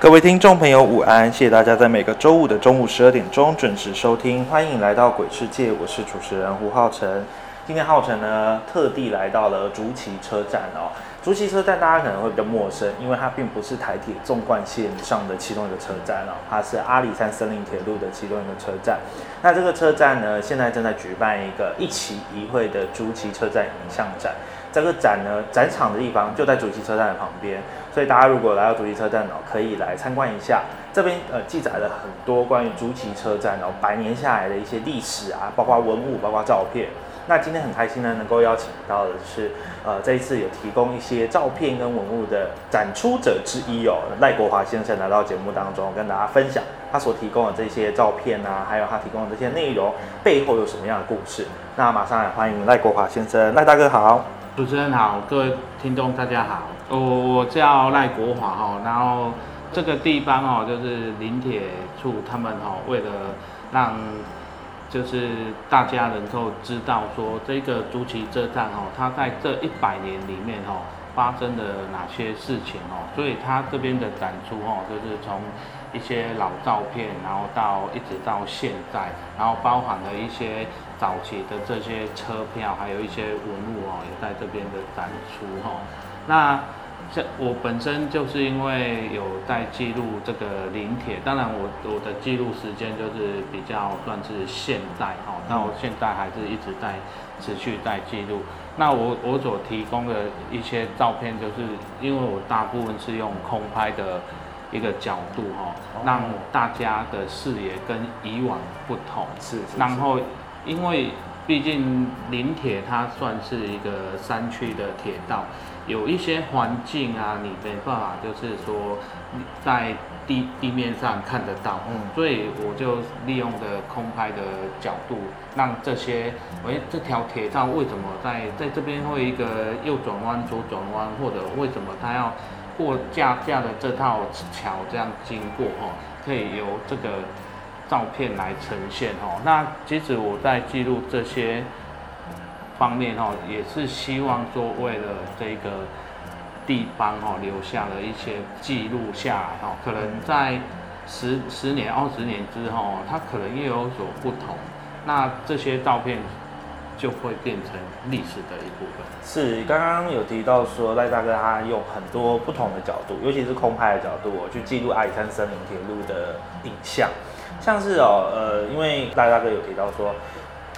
各位听众朋友，午安！谢谢大家在每个周五的中午十二点钟准时收听，欢迎来到鬼世界，我是主持人胡浩辰。今天浩辰呢，特地来到了竹崎车站哦。竹崎车站大家可能会比较陌生，因为它并不是台铁纵贯线上的其中一个车站哦，它是阿里山森林铁路的其中一个车站。那这个车站呢，现在正在举办一个一期一会的竹崎车站影像展。这个展呢，展场的地方就在竹崎车站的旁边，所以大家如果来到竹崎车站哦，可以来参观一下。这边呃记载了很多关于竹崎车站哦百年下来的一些历史啊，包括文物，包括照片。那今天很开心呢，能够邀请到的是，呃，这一次有提供一些照片跟文物的展出者之一哦，赖国华先生来到节目当中，跟大家分享他所提供的这些照片啊，还有他提供的这些内容背后有什么样的故事。那马上来欢迎赖国华先生，赖大哥好。主持人好，各位听众大家好，我我叫赖国华哈，然后这个地方哦，就是林铁处他们哦，为了让就是大家能够知道说这个竹崎车站哦，它在这一百年里面哦发生了哪些事情哦，所以它这边的展出哦，就是从一些老照片，然后到一直到现在，然后包含了一些。早期的这些车票，还有一些文物哦，也在这边的展出哦。那这我本身就是因为有在记录这个临铁，当然我我的记录时间就是比较算是现代哦，那我现在还是一直在持续在记录。那我我所提供的一些照片，就是因为我大部分是用空拍的一个角度哈，让大家的视野跟以往不同，是，然后。因为毕竟临铁它算是一个山区的铁道，有一些环境啊，你没办法就是说在地地面上看得到，嗯，所以我就利用的空拍的角度，让这些，哎，这条铁道为什么在在这边会一个右转弯、左转弯，或者为什么它要过架架的这套桥这样经过哈，可以由这个。照片来呈现哦，那其实我在记录这些方面哦，也是希望说为了这个地方哦，留下了一些记录下来哦，可能在十十年、二十年之后，它可能又有所不同，那这些照片就会变成历史的一部分。是，刚刚有提到说赖大哥他用很多不同的角度，尤其是空拍的角度，去记录阿里山森林铁路的影像。像是哦，呃，因为赖大哥有提到说，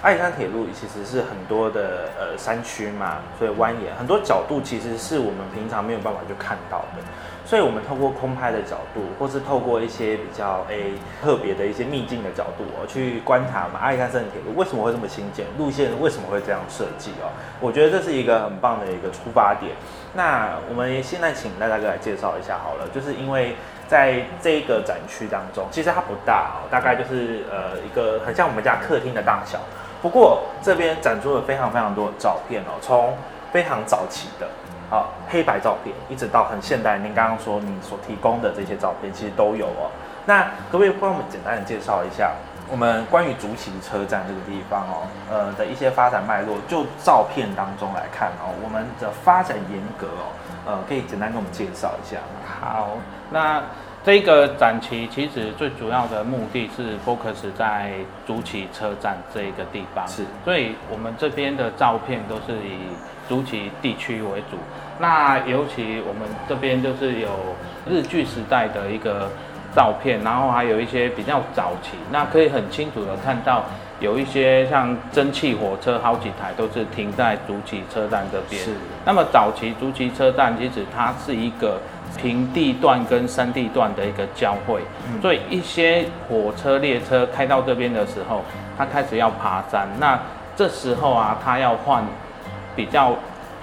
阿里山铁路其实是很多的呃山区嘛，所以蜿蜒很多角度其实是我们平常没有办法去看到的，所以我们透过空拍的角度，或是透过一些比较诶特别的一些秘境的角度哦，去观察嘛阿里山森林铁路为什么会这么新建，路线为什么会这样设计哦，我觉得这是一个很棒的一个出发点。那我们现在请赖大哥来介绍一下好了，就是因为。在这个展区当中，其实它不大哦，大概就是呃一个很像我们家客厅的大小。不过这边展出了非常非常多的照片哦，从非常早期的啊黑白照片，一直到很现代。您刚刚说你所提供的这些照片，其实都有哦。那可不可以帮我们简单的介绍一下我们关于竹崎车站这个地方哦，呃的一些发展脉络？就照片当中来看哦，我们的发展严格哦，呃，可以简单跟我们介绍一下吗？好，那。这个展期其实最主要的目的是 focus 在竹崎车站这一个地方，是，所以我们这边的照片都是以竹崎地区为主。那尤其我们这边就是有日据时代的一个照片，然后还有一些比较早期，那可以很清楚的看到有一些像蒸汽火车，好几台都是停在竹崎车站这边。是那么早期竹崎车站其实它是一个平地段跟山地段的一个交汇，所以一些火车列车开到这边的时候，它开始要爬山，那这时候啊，它要换比较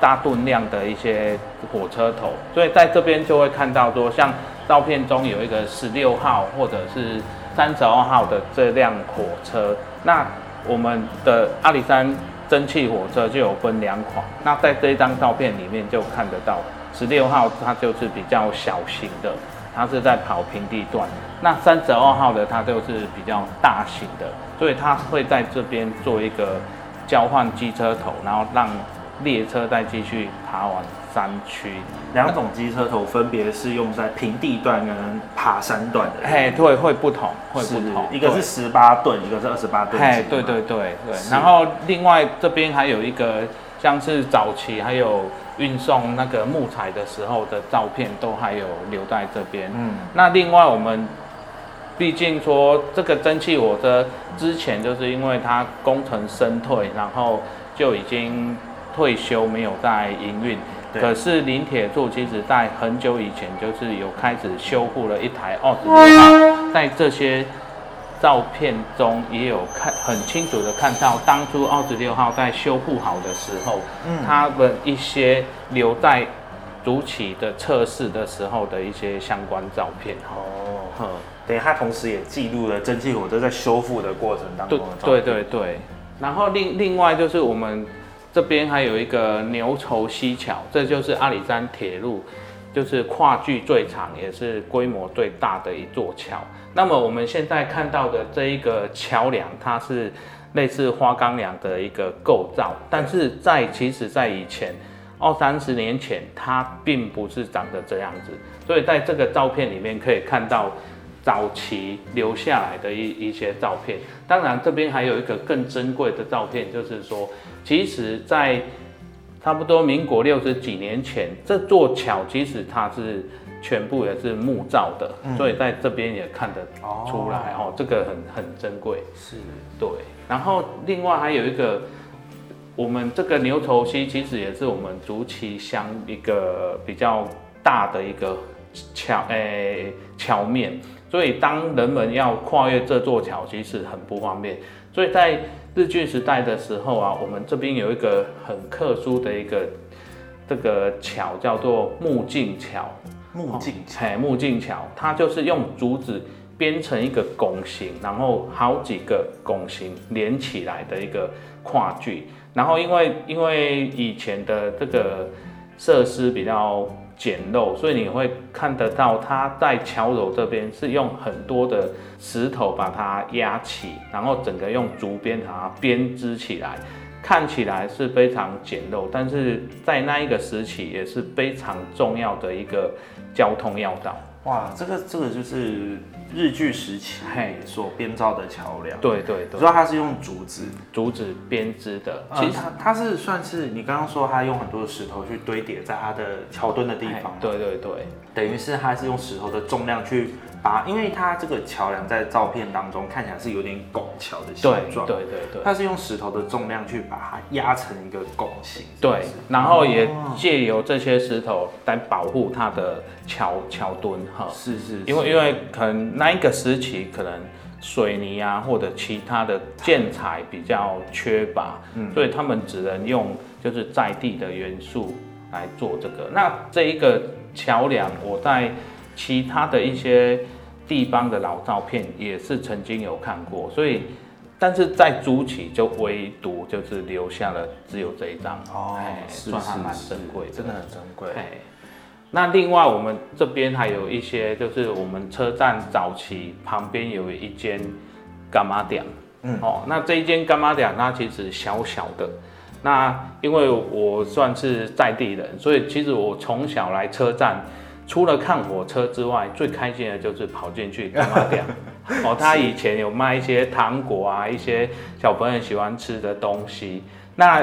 大吨量的一些火车头，所以在这边就会看到说，像照片中有一个十六号或者是三十二号的这辆火车，那我们的阿里山蒸汽火车就有分两款，那在这一张照片里面就看得到，十六号它就是比较小型的，它是在跑平地段，那三十二号的它就是比较大型的，所以它会在这边做一个交换机车头，然后让列车再继续爬往山区。两种机车头分别是用在平地段跟爬山段的。嘿，对，会不同，会不同。一个是对十八吨，一个是二十八吨。嘿，对对对对。然后另外这边还有一个像是早期还有运送那个木材的时候的照片，都还有留在这边。嗯，那另外我们毕竟说这个蒸汽火车之前就是因为它工程深退，然后就已经退休，没有在营运。对可是林铁柱其实在很久以前就是有开始修复了一台二十六号，在这些照片中也有看很清楚的看到当初二十六号在修复好的时候，嗯他们一些留在主体的测试的时候的一些相关照片。哦，嗯，等于它同时也记录了蒸汽火车在修复的过程当中的照对片。对对。然后另另外就是我们这边还有一个牛稠溪桥，这就是阿里山铁路，就是跨距最长也是规模最大的一座桥。那么我们现在看到的这一个桥梁，它是类似花岗梁的一个构造，但是在其实在以前。二三十年前，它并不是长得这样子，所以在这个照片里面可以看到早期留下来的一一些照片。当然，这边还有一个更珍贵的照片，就是说，其实，在差不多民国六十几年前，这座桥其实它是全部也是木造的，所以在这边也看得出来哦，这个很很珍贵。是对，然后另外还有一个，我们这个牛头溪其实也是我们竹崎乡一个比较大的一个桥，诶、桥面，所以当人们要跨越这座桥，其实很不方便。所以在日据时代的时候啊，我们这边有一个很特殊的一个这个桥，叫做木镜桥。木镜桥。木镜桥，它就是用竹子编成一个拱形，然后好几个拱形连起来的一个跨距。然后因为因为以前的这个设施比较简陋，所以你会看得到它在桥头这边是用很多的石头把它压起，然后整个用竹编把它编织起来。看起来是非常简陋，但是在那一个时期也是非常重要的一个交通要道。哇，这个这个就是日据时期所编造的桥梁。，对对对，主要它是用竹子，竹子编织的，其实它它是算是你刚刚说它用很多的石头去堆叠在它的桥墩的地方，哎对对对，等于是它是用石头的重量去把，因为它这个桥梁在照片当中看起来是有点拱桥的形状，对对对它是用石头的重量去把它压成一个拱形，对然后也哦借由这些石头来保护它的桥桥墩哈。是是，因为因为可能那一个时期可能水泥啊或者其他的建材比较缺乏，嗯。所以他们只能用就是在地的元素来做这个。那这一个桥梁，我在其他的一些地方的老照片也是曾经有看过，所以但是在竹崎就唯独就是留下了只有这一张。哦哎，算还蛮珍贵的，真的很珍贵，哎，那另外我们这边还有一些，就是我们车站早期旁边有一间干妈店，嗯。哦，那这一间干妈店它其实小小的，那因为我算是在地人，所以其实我从小来车站。除了看火车之外，最开心的就是跑进去 干妈店。哦，他以前有卖一些糖果啊，一些小朋友喜欢吃的东西。那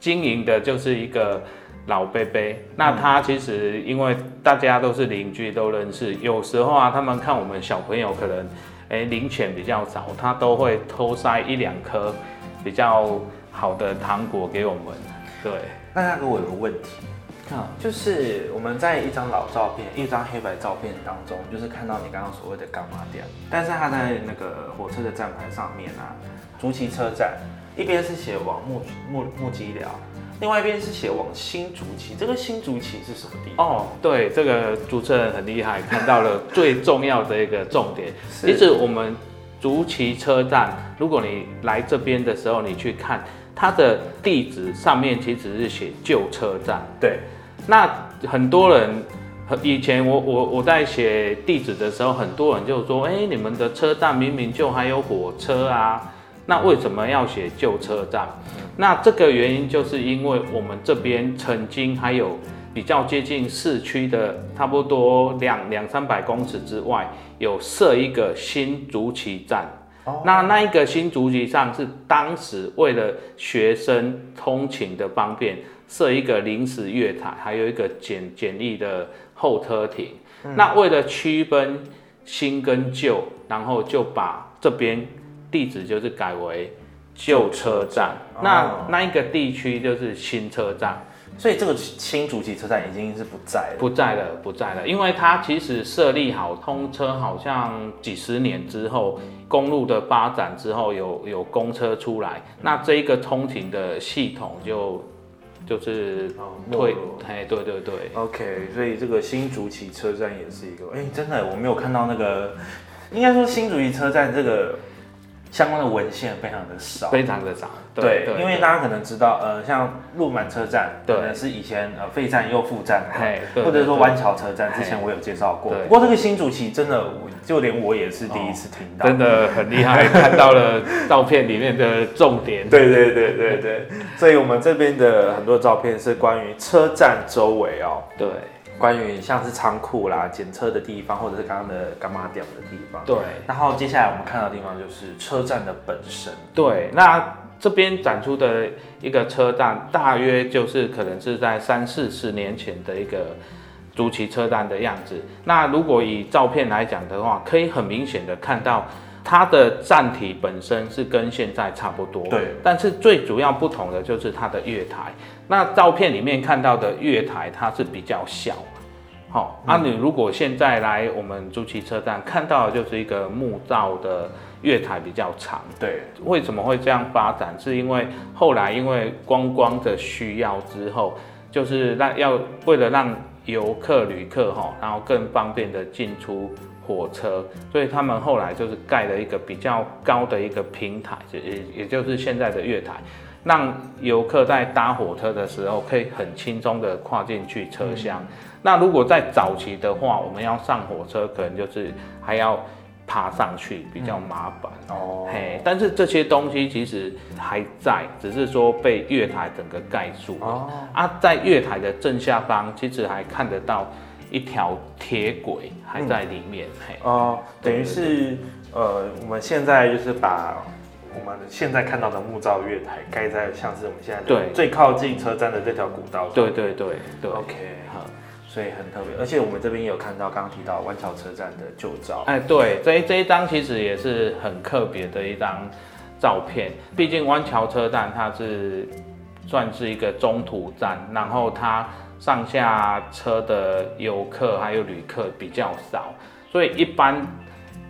经营的就是一个老伯伯，那他其实因为大家都是邻居，都认识，有时候啊，他们看我们小朋友可能，哎零钱比较少，他都会偷塞一两颗比较好的糖果给我们。对，那大哥，我有个问题，啊，就是我们在一张老照片、一张黑白照片当中，就是看到你刚刚所谓的干嘛店，但是它在那个火车的站牌上面啊，竹崎车站一边是写往木木木吉寮，另外一边是写往新竹崎。这个新竹崎是什么地方？哦，对，这个主持人很厉害，看到了 最重要的一个重点。其实我们竹崎车站，如果你来这边的时候，你去看它的地址上面其实是写旧车站。对，那很多人以前我我我在写地址的时候，很多人就说，哎、你们的车站明明就还有火车啊，那为什么要写旧车站？那这个原因就是因为我们这边曾经还有比较接近市区的，差不多两两三百公尺之外，有设一个新竹崎站。哦那那一个新竹崎站是当时为了学生通勤的方便，设一个临时月台，还有一个简简易的候车亭。那为了区分新跟旧，然后就把这边地址就是改为旧车站。哦那那一个地区就是新车站。所以这个新竹崎车站已经是不在了。不在了，不在了，因为它其实设立好通车，好像几十年之后，公路的发展之后有有公车出来，那这一个通勤的系统就就是哦退哎，对对对，OK，所以这个新竹崎车站也是一个，哎、真的我没有看到那个，应该说新竹崎车站这个相关的文献非常的少。非常的少，对，因为大家可能知道，呃，像鹿满车站，对。可能是以前呃废站又复站或者说对湾桥车站，之前我有介绍过。不过这个新主席真的，就连我也是第一次听到。真的很厉害，看到了照片里面的重点，对对对对对，所以我们这边的很多照片是关于车站周围哦，对关于像是仓库啦、检测的地方，或者是刚刚的干妈店的地方。对然后接下来我们看到的地方就是车站的本身。对，那这边展出的一个车站，大约就是可能是在三四十年前的一个竹崎车站的样子。那如果以照片来讲的话，可以很明显的看到它的站体本身是跟现在差不多，对。但是最主要不同的就是它的月台。那照片里面看到的月台，它是比较小。好、啊，你如果现在来我们竹崎车站看到的就是一个木造的月台比较长，对，为什么会这样发展？是因为后来因为观光的需要之后，就是让要为了让游客旅客哈，然后更方便的进出火车，所以他们后来就是盖了一个比较高的一个平台，也也也就是现在的月台。让游客在搭火车的时候可以很轻松的跨进去车厢。那如果在早期的话，我们要上火车，可能就是还要爬上去，比较麻烦。哦，嘿，但是这些东西其实还在，只是说被月台整个盖住了。哦，啊，在月台的正下方，其实还看得到一条铁轨还在里面。嘿，哦，等于是呃，我们现在就是把我们现在看到的木造月台盖在像是我们现在对最靠近车站的这条古道上。对对对对。，OK，好所以很特别，而且我们这边也有看到刚刚提到湾桥车站的旧照。哎，对，这一这一张其实也是很特别的一张照片。毕竟湾桥车站它是算是一个中途站，然后它上下车的游客还有旅客比较少，所以一般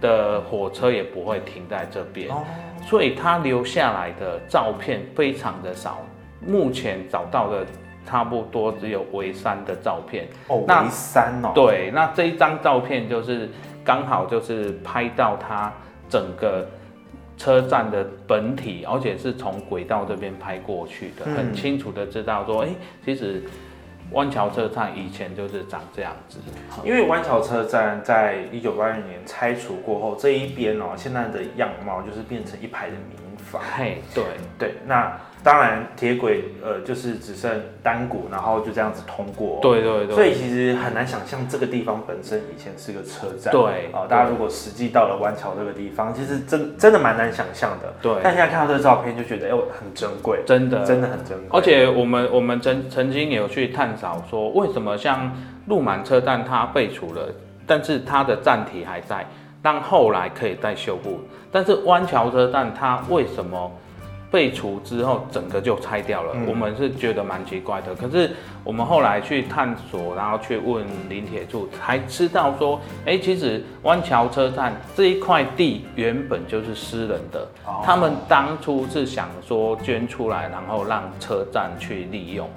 的火车也不会停在这边。哦，所以他留下来的照片非常的少，目前找到的差不多只有围山的照片。哦，那围山哦，，对，那这一张照片就是刚好就是拍到它整个车站的本体，而且是从轨道这边拍过去的，嗯很清楚的知道说，哎、其实湾桥车站以前就是长这样子。因为湾桥车站在一九八二年拆除过后，这一边哦，现在的样貌就是变成一排的民房。嘿，对，对，那当然铁轨呃就是只剩单股，然后就这样子通过。。对对对，所以其实很难想象这个地方本身以前是个车站。对哦，大家如果实际到了湾桥这个地方，其实真真的蛮难想象的。对但现在看到这个照片，就觉得哎、呦很珍贵，真的真的很珍贵。而且我们我们曾曾经有去探讨说，为什么像鹿满车站它废除了，但是它的站体还在，但后来可以再修复。但是湾桥车站它为什么废除之后整个就拆掉了？嗯我们是觉得蛮奇怪的。可是我们后来去探索，然后去问林铁柱，才知道说，哎、其实湾桥车站这一块地原本就是私人的，哦他们当初是想说捐出来，然后让车站去利用。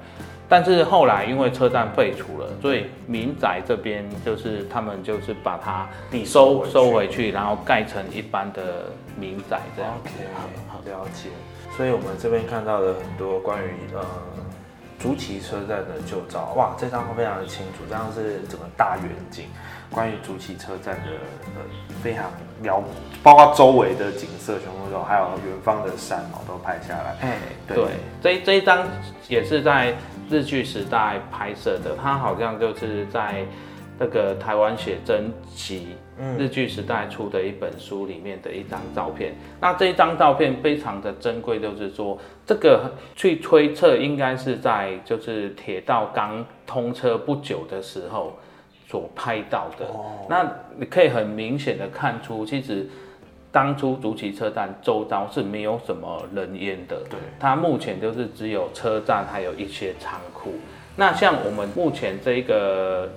但是后来因为车站废除了，所以民宅这边就是他们就是把它地收收回回去，然后盖成一般的民宅这样。OK，了解。所以我们这边看到了很多关于呃竹崎车站的旧照，哇，这张非常的清楚，这张是整个大远景，关于竹崎车站的呃非常辽，包括周围的景色全部都，还有远方的山哦都拍下来。哎，对对，这这一张也是在日剧时代拍摄的，它好像就是在那个台湾写真集嗯日剧时代出的一本书里面的一张照片。那这一张照片非常的珍贵，就是说这个去推测应该是在就是铁道刚通车不久的时候所拍到的。哦那你可以很明显的看出，其实当初竹崎车站周遭是没有什么人烟的。对它目前就是只有车站，还有一些仓库。那像我们目前这个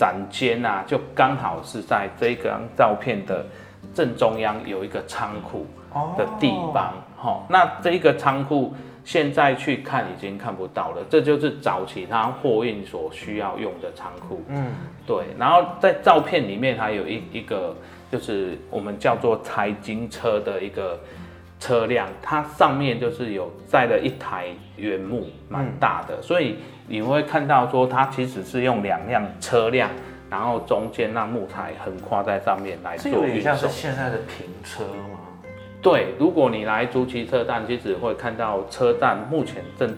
展间啊，就刚好是在这张照片的正中央有一个仓库的地方。好、那这一个仓库现在去看已经看不到了，这就是早期它货运所需要用的仓库。嗯，对，然后在照片里面还有一一个就是我们叫做财经车的一个车辆，它上面就是有载了一台原木，蛮大的，所以你会看到说它其实是用两辆车辆，然后中间让木材横跨在上面来做运送有点像是。现在的平车吗？对，如果你来竹崎车站，其实会看到车站目前正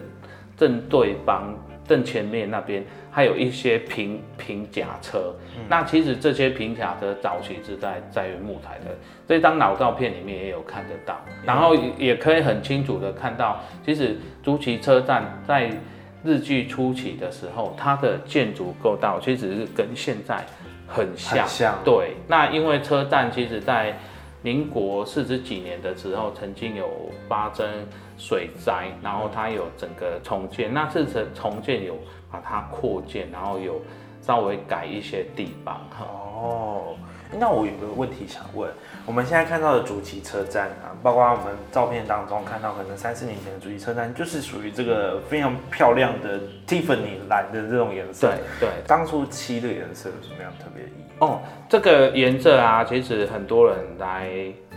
正对方正前面那边还有一些平平甲车。那其实这些平甲车早期是在在于木材的，这张老照片里面也有看得到，然后也也可以很清楚的看到，其实竹崎车站在日据初期的时候，它的建筑构造其实是跟现在很像。很像对，那因为车站其实在民国四十几年的时候，曾经有发生水灾，然后它有整个重建。那这次重建有把它扩建，然后有稍微改一些地方。哦，那我有个问题想问，我们现在看到的主题车站啊，包括我们照片当中看到，可能三四年前的主题车站就是属于这个非常漂亮的 Tiffany 蓝的这种颜色。对，对。当初漆这个颜色有什么样特别的意义？哦，这个颜色啊，其实很多人来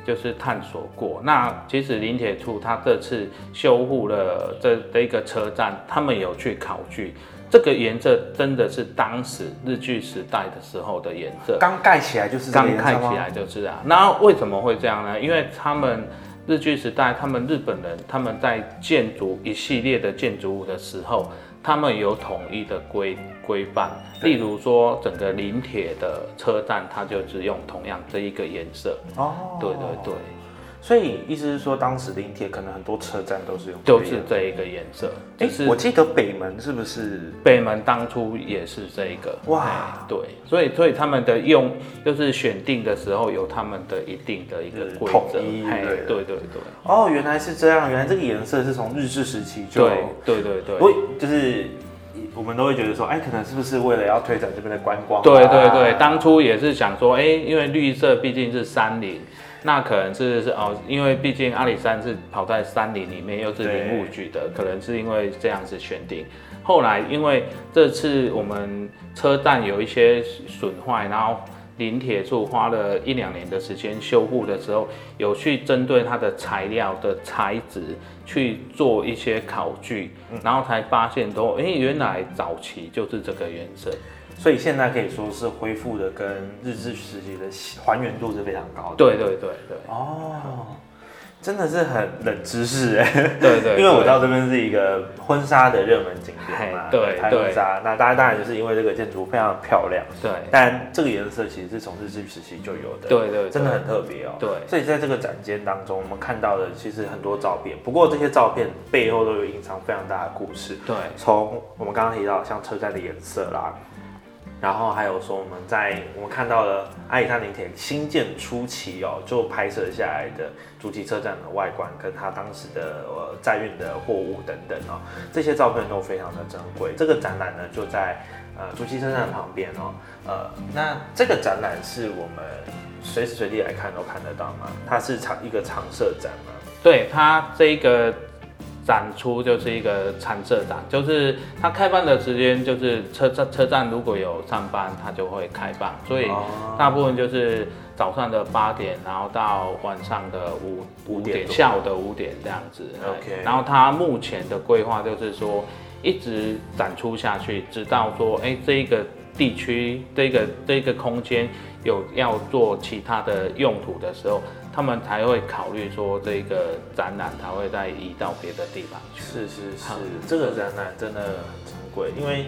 就是探索过。那其实林铁处他这次修复了这这一个车站，他们有去考据，这个颜色真的是当时日据时代的时候的颜色。刚盖起来就是这个刚颜色吗看起来就是啊。那为什么会这样呢？因为他们日据时代，他们日本人他们在建筑一系列的建筑物的时候，他们有统一的规规范。例如说，整个临铁的车站，它就只用同样这一个颜色。哦，对对对，所以意思是说，当时临铁可能很多车站都是用都。是这一个颜色。哎、就是我记得北门是不是？北门当初也是这一个哇哎对，所以所以他们的用就是选定的时候有他们的一定的一个就是规统则，对对对对。哦，原来是这样，原来这个颜色是从日治时期就对对对对，我就是我们都会觉得说，哎，可能是不是为了要推展这边的观光、啊？对对对，当初也是想说，哎、因为绿色毕竟是山林，那可能是是哦，因为毕竟阿里山是跑在山林里面，又是林务局的，可能是因为这样子选定。后来因为这次我们车站有一些损坏，然后林铁处花了一两年的时间修复的时候，有去针对它的材料的材质去做一些考据，然后才发现都，哎、原来早期就是这个原则。所以现在可以说是恢复的跟日治时期的还原度是非常高的。对对对对哦，真的是很冷知识 哎。对对，因为我知道这边是一个婚纱的热门景点嘛，嘿对拍婚纱。那大家当然就是因为这个建筑非常漂亮，对但这个颜色其实是从日治时期就有的，对对，真的很特别哦。对所以在这个展间当中，我们看到的其实很多照片，不过这些照片背后都有隐藏非常大的故事。对从我们刚刚提到像车站的颜色啦，然后还有说我们在我们看到了阿里山林铁新建初期哦，就拍摄下来的竹崎车站的外观，跟它当时的呃载运的货物等等哦，这些照片都非常的珍贵。这个展览呢就在呃竹崎车站旁边哦，呃，那这个展览是我们随时随地来看都看得到吗？它是常一个常设展吗？对它这一个展出就是一个常设展，就是它开放的时间就是车站车站如果有上班，它就会开放，所以大部分就是早上的八点，然后到晚上的五五点，下午的五点这样子。OK，然后它目前的规划就是说一直展出下去，直到说哎这一个地区这个这个空间有要做其他的用途的时候。他们才会考虑说这个展览，才会再移到别的地方去。是是是，这个展览真的很珍贵，因为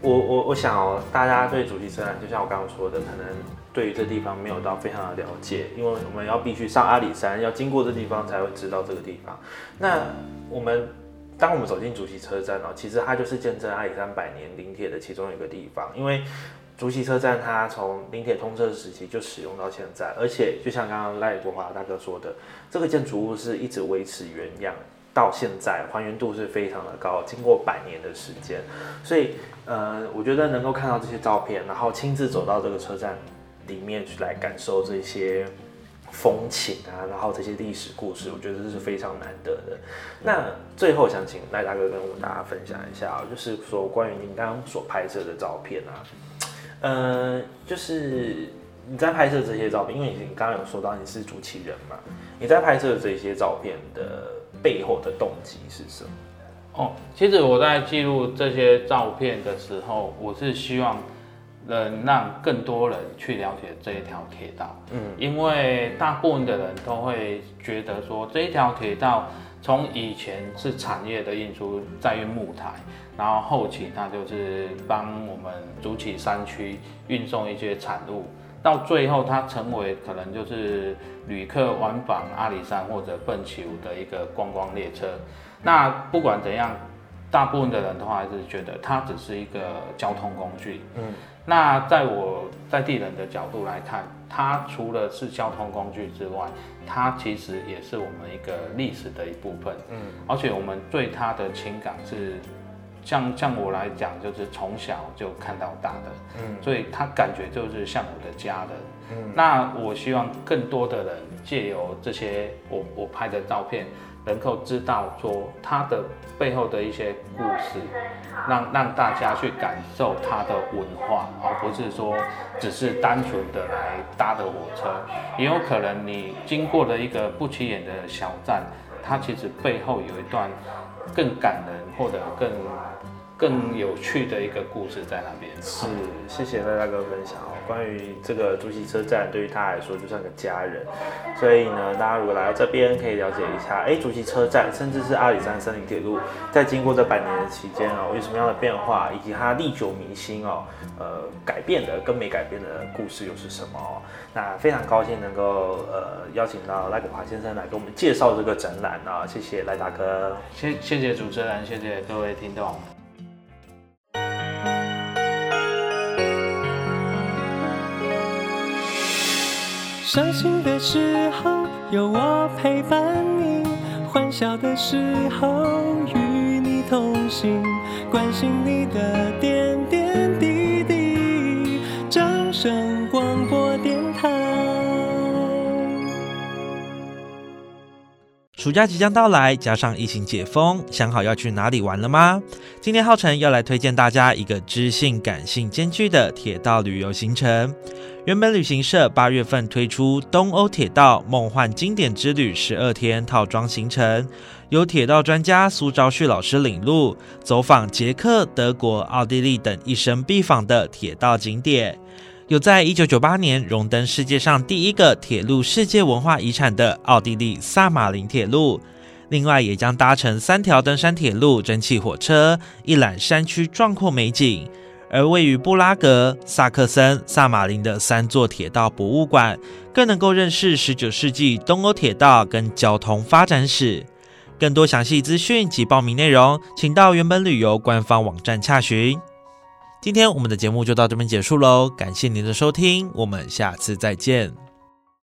我我我想哦，大家对主题展览，就像我刚刚说的，可能对于这地方没有到非常的了解，因为我们要必须上阿里山，要经过这地方才会知道这个地方。那我们当我们走进主席车站哦，其实它就是见证阿里山百年林铁的其中一个地方，因为。竹崎车站，它从临铁通车时期就使用到现在，而且就像刚刚赖国华大哥说的，这个建筑物是一直维持原样到现在，还原度是非常的高。经过百年的时间，所以呃，我觉得能够看到这些照片，然后亲自走到这个车站里面去来感受这些风情啊，然后这些历史故事，我觉得这是非常难得的。那最后想请赖大哥跟我们大家分享一下，就是说关于您刚刚所拍摄的照片啊。呃，就是你在拍摄这些照片，因为你刚刚有说到你是主持人嘛，你在拍摄这些照片的背后的动机是什么？哦，其实我在记录这些照片的时候，我是希望能让更多人去了解这一条铁道。嗯，因为大部分的人都会觉得说这一条铁道。从以前是产业的运输，在运木材，然后后期它就是帮我们主起山区运送一些产物，到最后它成为可能就是旅客往返阿里山或者笨球的一个观光列车。那不管怎样，大部分的人的话还是觉得它只是一个交通工具。嗯。那在我在地人的角度来看，它除了是交通工具之外，它其实也是我们一个历史的一部分。嗯，而且我们对它的情感是，像像我来讲，就是从小就看到大的。嗯，所以他感觉就是像我的家人。嗯，那我希望更多的人借由这些我我拍的照片。能够知道说他的背后的一些故事，让让大家去感受他的文化，而不是说只是单纯的来搭的火车。也有可能你经过了一个不起眼的小站，它其实背后有一段更感人或者更。更有趣的一个故事在那边。是，谢谢赖大哥分享哦。关于这个竹溪车站，对于他来说就像个家人。所以呢，大家如果来到这边，可以了解一下，哎，竹溪车站，甚至是阿里山森林铁路，在经过这百年的期间哦，有什么样的变化，以及它历久弥新哦，呃，改变的跟没改变的故事又是什么？哦那非常高兴能够呃邀请到赖国华先生来给我们介绍这个展览啊，谢谢赖大哥。谢谢谢主持人，谢谢各位听众。伤心的时候有我陪伴你，欢笑的时候与你同行，关心你的点点滴滴。掌声广播电台。暑假即将到来，加上疫情解封，想好要去哪里玩了吗？今天浩辰要来推荐大家一个知性感性兼具的铁道旅游行程。原本旅行社八月份推出东欧铁道梦幻经典之旅十二天套装行程，由铁道专家苏昭旭老师领路，走访捷克、德国、奥地利等一生必访的铁道景点。有在一九九八年荣登世界上第一个铁路世界文化遗产的奥地利萨马林铁路，另外也将搭乘三条登山铁路蒸汽火车，一览山区壮阔美景。而位于布拉格、萨克森、萨马林的三座铁道博物馆，更能够认识十九世纪东欧铁道跟交通发展史。更多详细资讯及报名内容，请到原本旅游官方网站查询。今天我们的节目就到这边结束喽，感谢您的收听，我们下次再见。